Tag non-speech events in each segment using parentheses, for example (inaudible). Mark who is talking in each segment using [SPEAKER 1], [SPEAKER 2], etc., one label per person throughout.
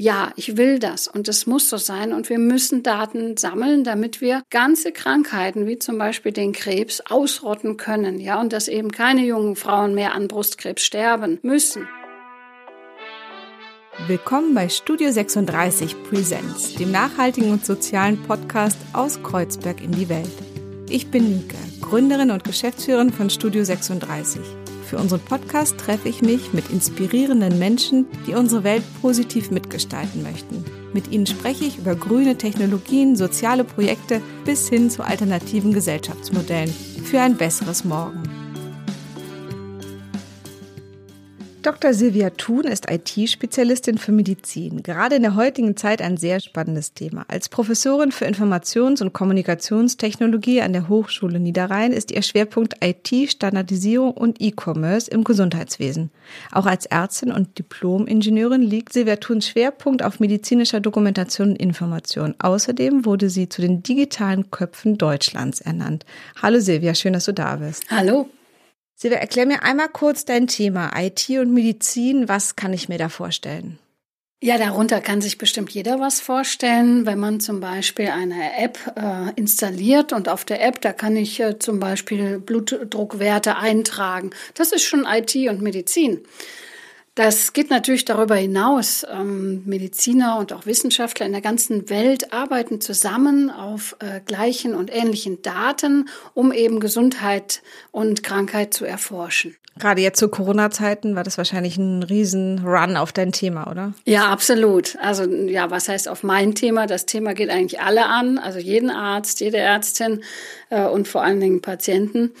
[SPEAKER 1] ja, ich will das und es muss so sein und wir müssen Daten sammeln, damit wir ganze Krankheiten wie zum Beispiel den Krebs ausrotten können, ja, und dass eben keine jungen Frauen mehr an Brustkrebs sterben müssen.
[SPEAKER 2] Willkommen bei Studio 36 Presents, dem nachhaltigen und sozialen Podcast aus Kreuzberg in die Welt. Ich bin Nike, Gründerin und Geschäftsführerin von Studio 36. Für unseren Podcast treffe ich mich mit inspirierenden Menschen, die unsere Welt positiv mitgestalten möchten. Mit ihnen spreche ich über grüne Technologien, soziale Projekte bis hin zu alternativen Gesellschaftsmodellen für ein besseres Morgen. Dr. Silvia Thun ist IT-Spezialistin für Medizin. Gerade in der heutigen Zeit ein sehr spannendes Thema. Als Professorin für Informations- und Kommunikationstechnologie an der Hochschule Niederrhein ist ihr Schwerpunkt IT, Standardisierung und E-Commerce im Gesundheitswesen. Auch als Ärztin und Diplom-Ingenieurin liegt Silvia Thuns Schwerpunkt auf medizinischer Dokumentation und Information. Außerdem wurde sie zu den digitalen Köpfen Deutschlands ernannt. Hallo Silvia, schön, dass du da bist.
[SPEAKER 1] Hallo.
[SPEAKER 2] Silvia, erklär mir einmal kurz dein Thema IT und Medizin. Was kann ich mir da vorstellen?
[SPEAKER 1] Ja, darunter kann sich bestimmt jeder was vorstellen. Wenn man zum Beispiel eine App äh, installiert und auf der App, da kann ich äh, zum Beispiel Blutdruckwerte eintragen. Das ist schon IT und Medizin. Das geht natürlich darüber hinaus. Ähm, Mediziner und auch Wissenschaftler in der ganzen Welt arbeiten zusammen auf äh, gleichen und ähnlichen Daten, um eben Gesundheit und Krankheit zu erforschen.
[SPEAKER 2] Gerade jetzt zu Corona-Zeiten war das wahrscheinlich ein Riesen-Run auf dein Thema, oder?
[SPEAKER 1] Ja, absolut. Also ja, was heißt auf mein Thema? Das Thema geht eigentlich alle an, also jeden Arzt, jede Ärztin äh, und vor allen Dingen Patienten.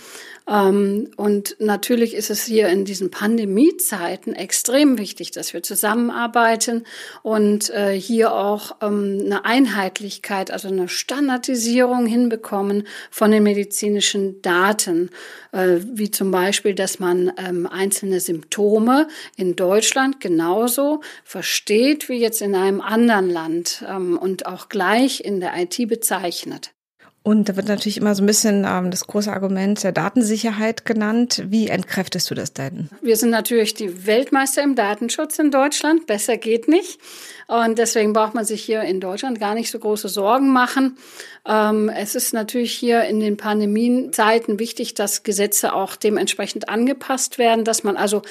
[SPEAKER 1] Ähm, und natürlich ist es hier in diesen Pandemiezeiten extrem wichtig, dass wir zusammenarbeiten und äh, hier auch ähm, eine Einheitlichkeit, also eine Standardisierung hinbekommen von den medizinischen Daten, äh, wie zum Beispiel, dass man ähm, einzelne Symptome in Deutschland genauso versteht wie jetzt in einem anderen Land und auch gleich in der IT bezeichnet.
[SPEAKER 2] Und da wird natürlich immer so ein bisschen ähm, das große Argument der Datensicherheit genannt. Wie entkräftest du das denn?
[SPEAKER 1] Wir sind natürlich die Weltmeister im Datenschutz in Deutschland. Besser geht nicht. Und deswegen braucht man sich hier in Deutschland gar nicht so große Sorgen machen. Ähm, es ist natürlich hier in den Pandemienzeiten wichtig, dass Gesetze auch dementsprechend angepasst werden, dass man also,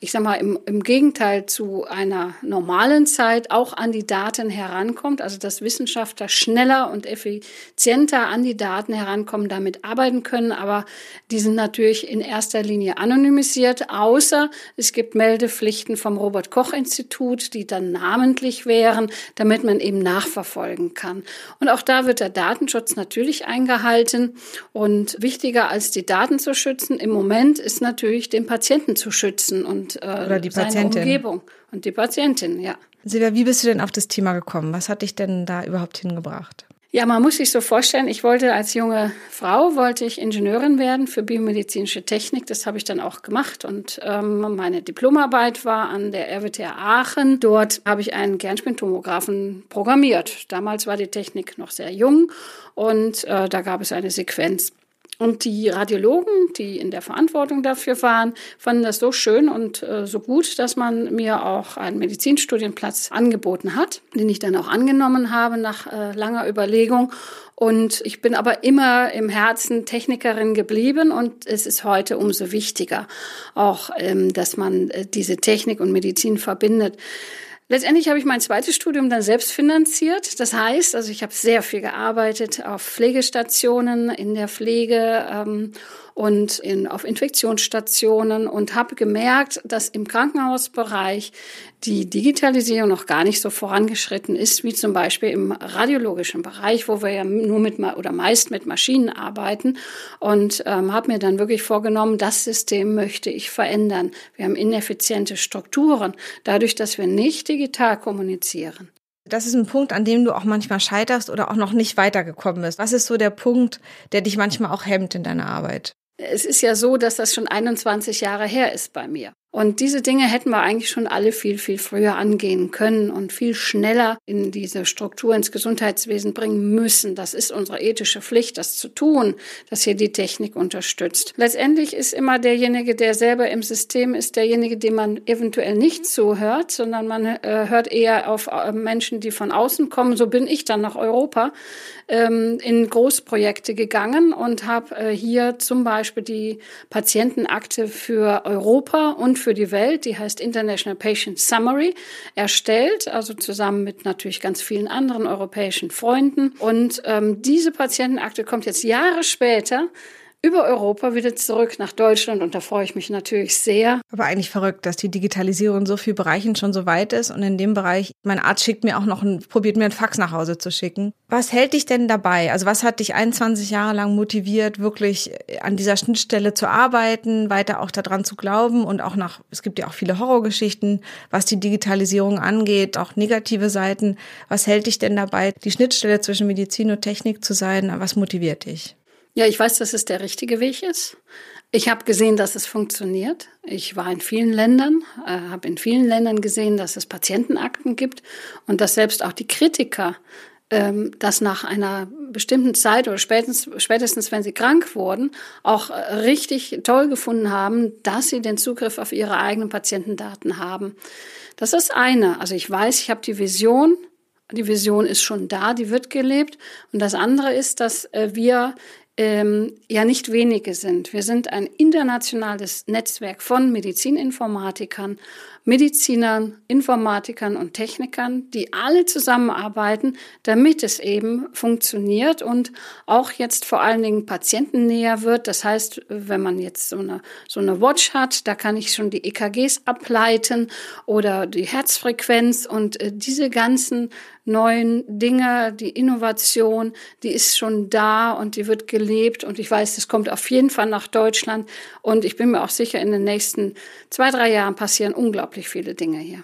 [SPEAKER 1] ich sag mal, im, im Gegenteil zu einer normalen Zeit auch an die Daten herankommt, also dass Wissenschaftler schneller und effizienter an die Daten herankommen, damit arbeiten können. Aber die sind natürlich in erster Linie anonymisiert, außer es gibt Meldepflichten vom Robert Koch Institut, die dann namentlich wären, damit man eben nachverfolgen kann. Und auch da wird der Datenschutz natürlich eingehalten. Und wichtiger als die Daten zu schützen im Moment ist natürlich den Patienten zu schützen und
[SPEAKER 2] äh, Oder die seine Patientin.
[SPEAKER 1] Umgebung und die Patientin, ja.
[SPEAKER 2] Silvia, wie bist du denn auf das Thema gekommen? Was hat dich denn da überhaupt hingebracht?
[SPEAKER 1] Ja, man muss sich so vorstellen, ich wollte als junge Frau, wollte ich Ingenieurin werden für biomedizinische Technik. Das habe ich dann auch gemacht und ähm, meine Diplomarbeit war an der RWTH Aachen. Dort habe ich einen Kernspintomographen programmiert. Damals war die Technik noch sehr jung und äh, da gab es eine Sequenz. Und die Radiologen, die in der Verantwortung dafür waren, fanden das so schön und äh, so gut, dass man mir auch einen Medizinstudienplatz angeboten hat, den ich dann auch angenommen habe nach äh, langer Überlegung. Und ich bin aber immer im Herzen Technikerin geblieben und es ist heute umso wichtiger, auch ähm, dass man äh, diese Technik und Medizin verbindet. Letztendlich habe ich mein zweites Studium dann selbst finanziert. Das heißt, also ich habe sehr viel gearbeitet auf Pflegestationen, in der Pflege ähm, und in, auf Infektionsstationen und habe gemerkt, dass im Krankenhausbereich die Digitalisierung noch gar nicht so vorangeschritten ist, wie zum Beispiel im radiologischen Bereich, wo wir ja nur mit oder meist mit Maschinen arbeiten. Und ähm, habe mir dann wirklich vorgenommen, das System möchte ich verändern. Wir haben ineffiziente Strukturen, dadurch, dass wir nicht digital kommunizieren.
[SPEAKER 2] Das ist ein Punkt, an dem du auch manchmal scheiterst oder auch noch nicht weitergekommen bist. Was ist so der Punkt, der dich manchmal auch hemmt in deiner Arbeit?
[SPEAKER 1] Es ist ja so, dass das schon 21 Jahre her ist bei mir. Und diese Dinge hätten wir eigentlich schon alle viel, viel früher angehen können und viel schneller in diese Struktur ins Gesundheitswesen bringen müssen. Das ist unsere ethische Pflicht, das zu tun, dass hier die Technik unterstützt. Letztendlich ist immer derjenige, der selber im System ist, derjenige, dem man eventuell nicht zuhört, sondern man äh, hört eher auf äh, Menschen, die von außen kommen. So bin ich dann nach Europa ähm, in Großprojekte gegangen und habe äh, hier zum Beispiel die Patientenakte für Europa und für die Welt, die heißt International Patient Summary, erstellt, also zusammen mit natürlich ganz vielen anderen europäischen Freunden. Und ähm, diese Patientenakte kommt jetzt Jahre später über Europa wieder zurück nach Deutschland und da freue ich mich natürlich sehr.
[SPEAKER 2] Aber eigentlich verrückt, dass die Digitalisierung in so vielen Bereichen schon so weit ist und in dem Bereich, mein Arzt schickt mir auch noch ein, probiert mir ein Fax nach Hause zu schicken. Was hält dich denn dabei? Also was hat dich 21 Jahre lang motiviert, wirklich an dieser Schnittstelle zu arbeiten, weiter auch daran zu glauben und auch nach, es gibt ja auch viele Horrorgeschichten, was die Digitalisierung angeht, auch negative Seiten. Was hält dich denn dabei, die Schnittstelle zwischen Medizin und Technik zu sein? Was motiviert dich?
[SPEAKER 1] Ja, ich weiß, dass es der richtige Weg ist. Ich habe gesehen, dass es funktioniert. Ich war in vielen Ländern, äh, habe in vielen Ländern gesehen, dass es Patientenakten gibt und dass selbst auch die Kritiker ähm, das nach einer bestimmten Zeit oder spätestens, spätestens, wenn sie krank wurden, auch äh, richtig toll gefunden haben, dass sie den Zugriff auf ihre eigenen Patientendaten haben. Das ist eine. Also ich weiß, ich habe die Vision, die Vision ist schon da, die wird gelebt. Und das andere ist, dass äh, wir ähm, ja nicht wenige sind. Wir sind ein internationales Netzwerk von Medizininformatikern, Medizinern, Informatikern und Technikern, die alle zusammenarbeiten, damit es eben funktioniert und auch jetzt vor allen Dingen Patienten näher wird. Das heißt, wenn man jetzt so eine, so eine Watch hat, da kann ich schon die EKGs ableiten oder die Herzfrequenz und äh, diese ganzen neuen Dinge, die Innovation, die ist schon da und die wird gelebt und ich weiß, es kommt auf jeden Fall nach Deutschland und ich bin mir auch sicher, in den nächsten zwei, drei Jahren passieren unglaublich viele Dinge hier.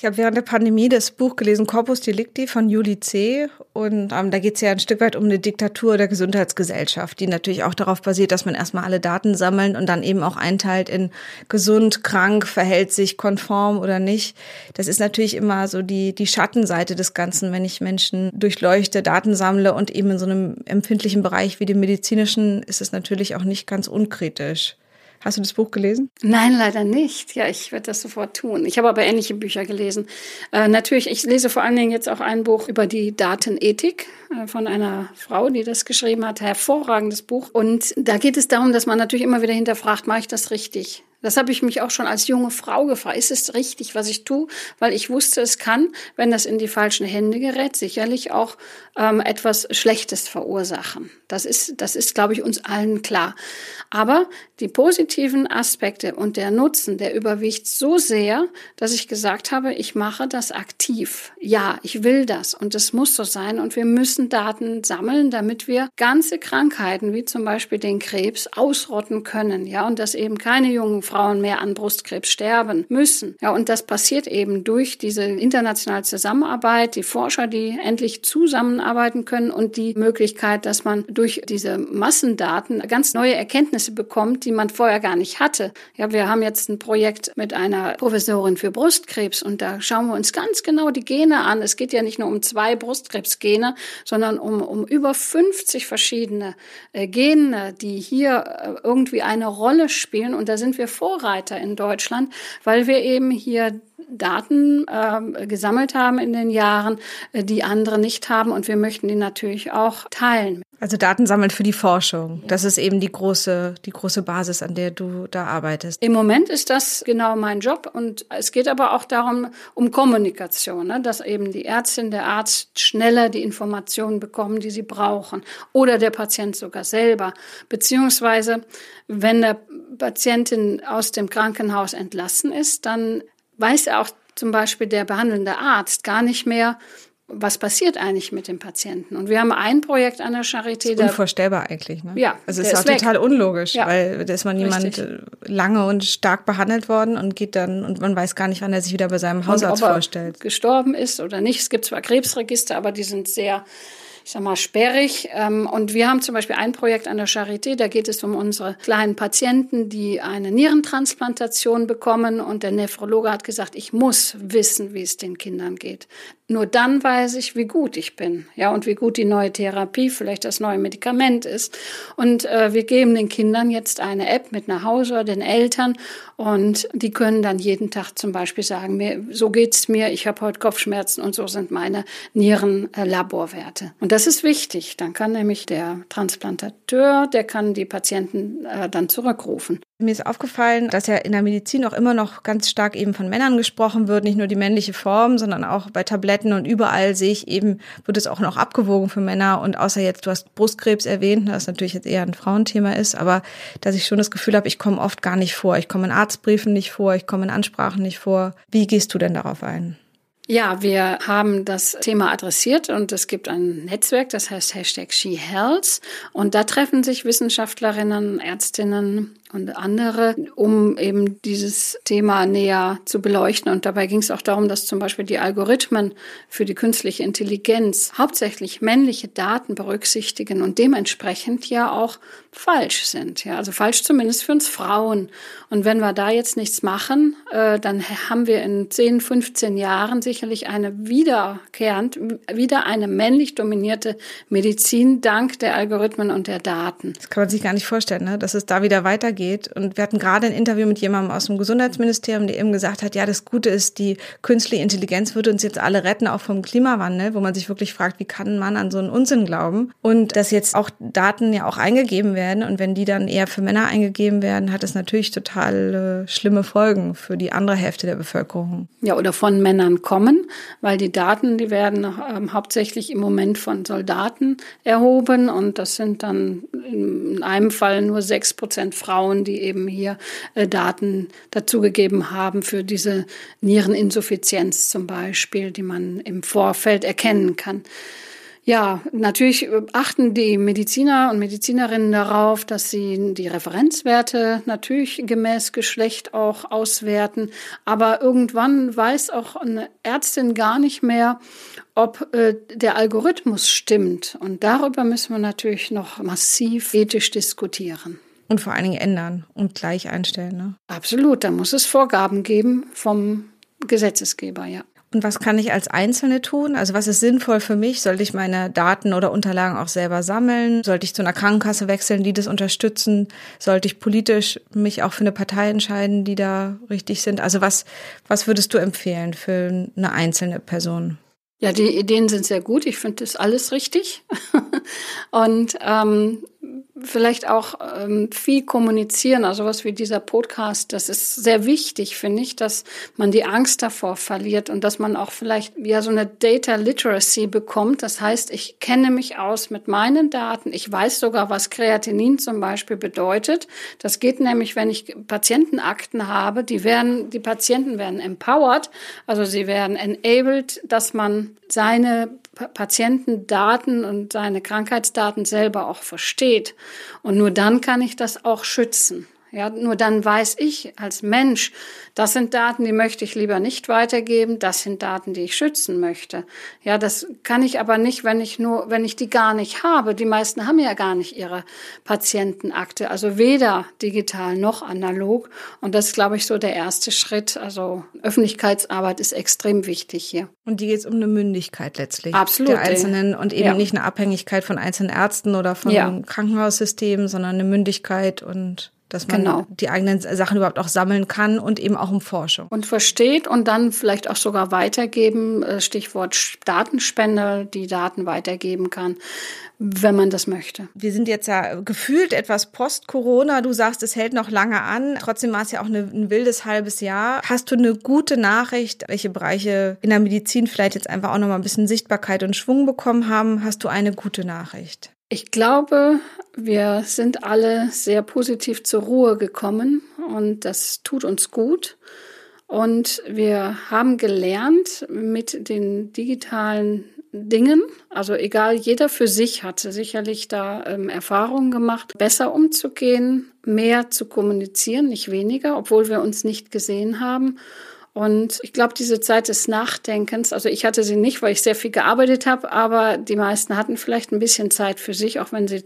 [SPEAKER 2] Ich habe während der Pandemie das Buch gelesen, Corpus Delicti von Juli C. Und ähm, da geht es ja ein Stück weit um eine Diktatur der Gesundheitsgesellschaft, die natürlich auch darauf basiert, dass man erstmal alle Daten sammeln und dann eben auch einteilt in gesund, krank, verhält sich konform oder nicht. Das ist natürlich immer so die, die Schattenseite des Ganzen, wenn ich Menschen durchleuchte, Daten sammle und eben in so einem empfindlichen Bereich wie dem medizinischen ist es natürlich auch nicht ganz unkritisch. Hast du das Buch gelesen?
[SPEAKER 1] Nein, leider nicht. Ja, ich werde das sofort tun. Ich habe aber ähnliche Bücher gelesen. Äh, natürlich, ich lese vor allen Dingen jetzt auch ein Buch über die Datenethik äh, von einer Frau, die das geschrieben hat. Hervorragendes Buch. Und da geht es darum, dass man natürlich immer wieder hinterfragt, mache ich das richtig? Das habe ich mich auch schon als junge Frau gefragt. Ist es richtig, was ich tue? Weil ich wusste, es kann, wenn das in die falschen Hände gerät, sicherlich auch ähm, etwas Schlechtes verursachen. Das ist, das ist, glaube ich, uns allen klar. Aber die positiven Aspekte und der Nutzen, der überwiegt so sehr, dass ich gesagt habe, ich mache das aktiv. Ja, ich will das und es muss so sein und wir müssen Daten sammeln, damit wir ganze Krankheiten wie zum Beispiel den Krebs ausrotten können. Ja, und dass eben keine jungen Frauen mehr an Brustkrebs sterben müssen. Ja, und das passiert eben durch diese internationale Zusammenarbeit, die Forscher, die endlich zusammenarbeiten können und die Möglichkeit, dass man durch diese Massendaten ganz neue Erkenntnisse bekommt, die man vorher gar nicht hatte. Ja, wir haben jetzt ein Projekt mit einer Professorin für Brustkrebs und da schauen wir uns ganz genau die Gene an. Es geht ja nicht nur um zwei Brustkrebsgene, sondern um, um über 50 verschiedene äh, Gene, die hier äh, irgendwie eine Rolle spielen. Und da sind wir Vorreiter in Deutschland, weil wir eben hier Daten äh, gesammelt haben in den Jahren, äh, die andere nicht haben und wir möchten die natürlich auch teilen.
[SPEAKER 2] Also Daten sammeln für die Forschung. Das ist eben die große, die große Basis, an der du da arbeitest.
[SPEAKER 1] Im Moment ist das genau mein Job und es geht aber auch darum, um Kommunikation, ne? dass eben die Ärztin, der Arzt schneller die Informationen bekommen, die sie brauchen oder der Patient sogar selber. Beziehungsweise, wenn der Patientin aus dem Krankenhaus entlassen ist, dann weiß auch zum Beispiel der behandelnde Arzt gar nicht mehr, was passiert eigentlich mit dem Patienten? Und wir haben ein Projekt an der Charité.
[SPEAKER 2] Das ist unvorstellbar eigentlich. Ne?
[SPEAKER 1] Ja.
[SPEAKER 2] Also es ist auch weg. total unlogisch, ja. weil da ist man jemand Richtig. lange und stark behandelt worden und geht dann und man weiß gar nicht, wann er sich wieder bei seinem Hausarzt vorstellt.
[SPEAKER 1] Gestorben ist oder nicht. Es gibt zwar Krebsregister, aber die sind sehr ich sag mal, sperrig. Ähm, und wir haben zum Beispiel ein Projekt an der Charité, da geht es um unsere kleinen Patienten, die eine Nierentransplantation bekommen. Und der Nephrologe hat gesagt, ich muss wissen, wie es den Kindern geht. Nur dann weiß ich, wie gut ich bin, ja, und wie gut die neue Therapie, vielleicht das neue Medikament ist. Und äh, wir geben den Kindern jetzt eine App mit nach Hause, den Eltern, und die können dann jeden Tag zum Beispiel sagen, mir, so geht's mir, ich habe heute Kopfschmerzen und so sind meine Nierenlaborwerte. Und das ist wichtig. Dann kann nämlich der Transplantateur, der kann die Patienten äh, dann zurückrufen.
[SPEAKER 2] Mir ist aufgefallen, dass ja in der Medizin auch immer noch ganz stark eben von Männern gesprochen wird, nicht nur die männliche Form, sondern auch bei Tabletten und überall sehe ich eben, wird es auch noch abgewogen für Männer und außer jetzt, du hast Brustkrebs erwähnt, was natürlich jetzt eher ein Frauenthema ist, aber dass ich schon das Gefühl habe, ich komme oft gar nicht vor. Ich komme in Arztbriefen nicht vor, ich komme in Ansprachen nicht vor. Wie gehst du denn darauf ein?
[SPEAKER 1] Ja, wir haben das Thema adressiert und es gibt ein Netzwerk, das heißt Hashtag SheHealth und da treffen sich Wissenschaftlerinnen, Ärztinnen, und andere, um eben dieses Thema näher zu beleuchten. Und dabei ging es auch darum, dass zum Beispiel die Algorithmen für die künstliche Intelligenz hauptsächlich männliche Daten berücksichtigen und dementsprechend ja auch falsch sind. Ja, also falsch zumindest für uns Frauen. Und wenn wir da jetzt nichts machen, äh, dann haben wir in 10, 15 Jahren sicherlich eine wiederkehrend, wieder eine männlich dominierte Medizin dank der Algorithmen und der Daten.
[SPEAKER 2] Das kann man sich gar nicht vorstellen, ne? dass es da wieder weitergeht geht. Und wir hatten gerade ein Interview mit jemandem aus dem Gesundheitsministerium, der eben gesagt hat, ja, das Gute ist, die künstliche Intelligenz würde uns jetzt alle retten, auch vom Klimawandel, wo man sich wirklich fragt, wie kann Mann an so einen Unsinn glauben? Und dass jetzt auch Daten ja auch eingegeben werden und wenn die dann eher für Männer eingegeben werden, hat es natürlich total äh, schlimme Folgen für die andere Hälfte der Bevölkerung.
[SPEAKER 1] Ja, oder von Männern kommen, weil die Daten, die werden ähm, hauptsächlich im Moment von Soldaten erhoben und das sind dann in einem Fall nur sechs Prozent Frauen Frauen, die eben hier äh, Daten dazugegeben haben für diese Niereninsuffizienz zum Beispiel, die man im Vorfeld erkennen kann. Ja, natürlich achten die Mediziner und Medizinerinnen darauf, dass sie die Referenzwerte natürlich gemäß Geschlecht auch auswerten. Aber irgendwann weiß auch eine Ärztin gar nicht mehr, ob äh, der Algorithmus stimmt. Und darüber müssen wir natürlich noch massiv ethisch diskutieren.
[SPEAKER 2] Und vor allen Dingen ändern und gleich einstellen. Ne?
[SPEAKER 1] Absolut, da muss es Vorgaben geben vom Gesetzesgeber, ja.
[SPEAKER 2] Und was kann ich als Einzelne tun? Also was ist sinnvoll für mich? Sollte ich meine Daten oder Unterlagen auch selber sammeln? Sollte ich zu einer Krankenkasse wechseln, die das unterstützen? Sollte ich politisch mich auch für eine Partei entscheiden, die da richtig sind? Also was, was würdest du empfehlen für eine einzelne Person?
[SPEAKER 1] Ja, die Ideen sind sehr gut. Ich finde das alles richtig. (laughs) Und ähm, vielleicht auch ähm, viel kommunizieren, also was wie dieser Podcast, das ist sehr wichtig, finde ich, dass man die Angst davor verliert und dass man auch vielleicht ja so eine Data Literacy bekommt. Das heißt, ich kenne mich aus mit meinen Daten. Ich weiß sogar, was Kreatinin zum Beispiel bedeutet. Das geht nämlich, wenn ich Patientenakten habe, die werden, die Patienten werden empowered, also sie werden enabled, dass man seine Patientendaten und seine Krankheitsdaten selber auch versteht. Und nur dann kann ich das auch schützen. Ja, nur dann weiß ich als Mensch, das sind Daten, die möchte ich lieber nicht weitergeben, das sind Daten, die ich schützen möchte. Ja, das kann ich aber nicht, wenn ich nur, wenn ich die gar nicht habe. Die meisten haben ja gar nicht ihre Patientenakte, also weder digital noch analog. Und das ist, glaube ich, so der erste Schritt. Also Öffentlichkeitsarbeit ist extrem wichtig hier.
[SPEAKER 2] Und die geht es um eine Mündigkeit letztlich.
[SPEAKER 1] Absolut.
[SPEAKER 2] Der Einzelnen und eben ja. nicht eine Abhängigkeit von einzelnen Ärzten oder von ja. Krankenhaussystemen, sondern eine Mündigkeit und dass man genau. die eigenen Sachen überhaupt auch sammeln kann und eben auch um Forschung.
[SPEAKER 1] Und versteht und dann vielleicht auch sogar weitergeben, äh, Stichwort Datenspende, die Daten weitergeben kann, wenn man das möchte.
[SPEAKER 2] Wir sind jetzt ja gefühlt etwas post-Corona. Du sagst, es hält noch lange an. Trotzdem war es ja auch eine, ein wildes halbes Jahr. Hast du eine gute Nachricht, welche Bereiche in der Medizin vielleicht jetzt einfach auch noch mal ein bisschen Sichtbarkeit und Schwung bekommen haben? Hast du eine gute Nachricht?
[SPEAKER 1] Ich glaube, wir sind alle sehr positiv zur Ruhe gekommen und das tut uns gut. Und wir haben gelernt mit den digitalen Dingen, also egal, jeder für sich hatte sicherlich da ähm, Erfahrungen gemacht, besser umzugehen, mehr zu kommunizieren, nicht weniger, obwohl wir uns nicht gesehen haben Und ich glaube, diese Zeit des Nachdenkens, also ich hatte sie nicht, weil ich sehr viel gearbeitet habe, aber die meisten hatten vielleicht ein bisschen Zeit für sich, auch wenn sie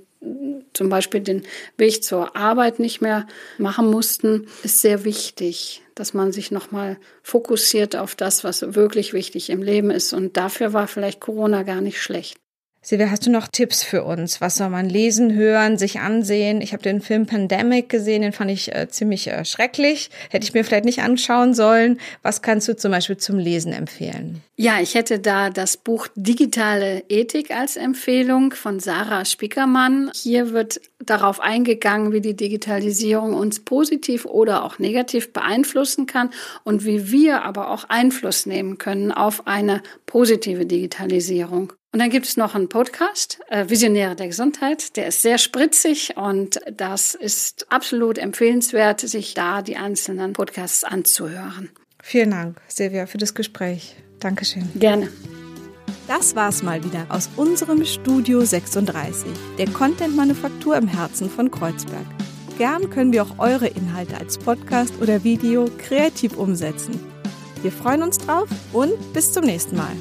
[SPEAKER 1] zum Beispiel den Weg zur Arbeit nicht mehr machen mussten, ist sehr wichtig, dass man sich nochmal fokussiert auf das, was wirklich wichtig im Leben ist. Und dafür war vielleicht Corona gar nicht schlecht.
[SPEAKER 2] Silvia, hast du noch Tipps für uns? Was soll man lesen, hören, sich ansehen? Ich habe den Film Pandemic gesehen, den fand ich äh, ziemlich äh, schrecklich. Hätte ich mir vielleicht nicht anschauen sollen. Was kannst du zum Beispiel zum Lesen empfehlen?
[SPEAKER 1] Ja, ich hätte da das Buch Digitale Ethik als Empfehlung von Sarah Spickermann. Hier wird darauf eingegangen, wie die Digitalisierung uns positiv oder auch negativ beeinflussen kann und wie wir aber auch Einfluss nehmen können auf eine positive Digitalisierung. Und dann gibt es noch einen Podcast, äh, Visionäre der Gesundheit. Der ist sehr spritzig und das ist absolut empfehlenswert, sich da die einzelnen Podcasts anzuhören.
[SPEAKER 2] Vielen Dank, Silvia, für das Gespräch. Dankeschön.
[SPEAKER 1] Gerne.
[SPEAKER 2] Das war's mal wieder aus unserem Studio 36, der Content-Manufaktur im Herzen von Kreuzberg. Gern können wir auch eure Inhalte als Podcast oder Video kreativ umsetzen. Wir freuen uns drauf und bis zum nächsten Mal.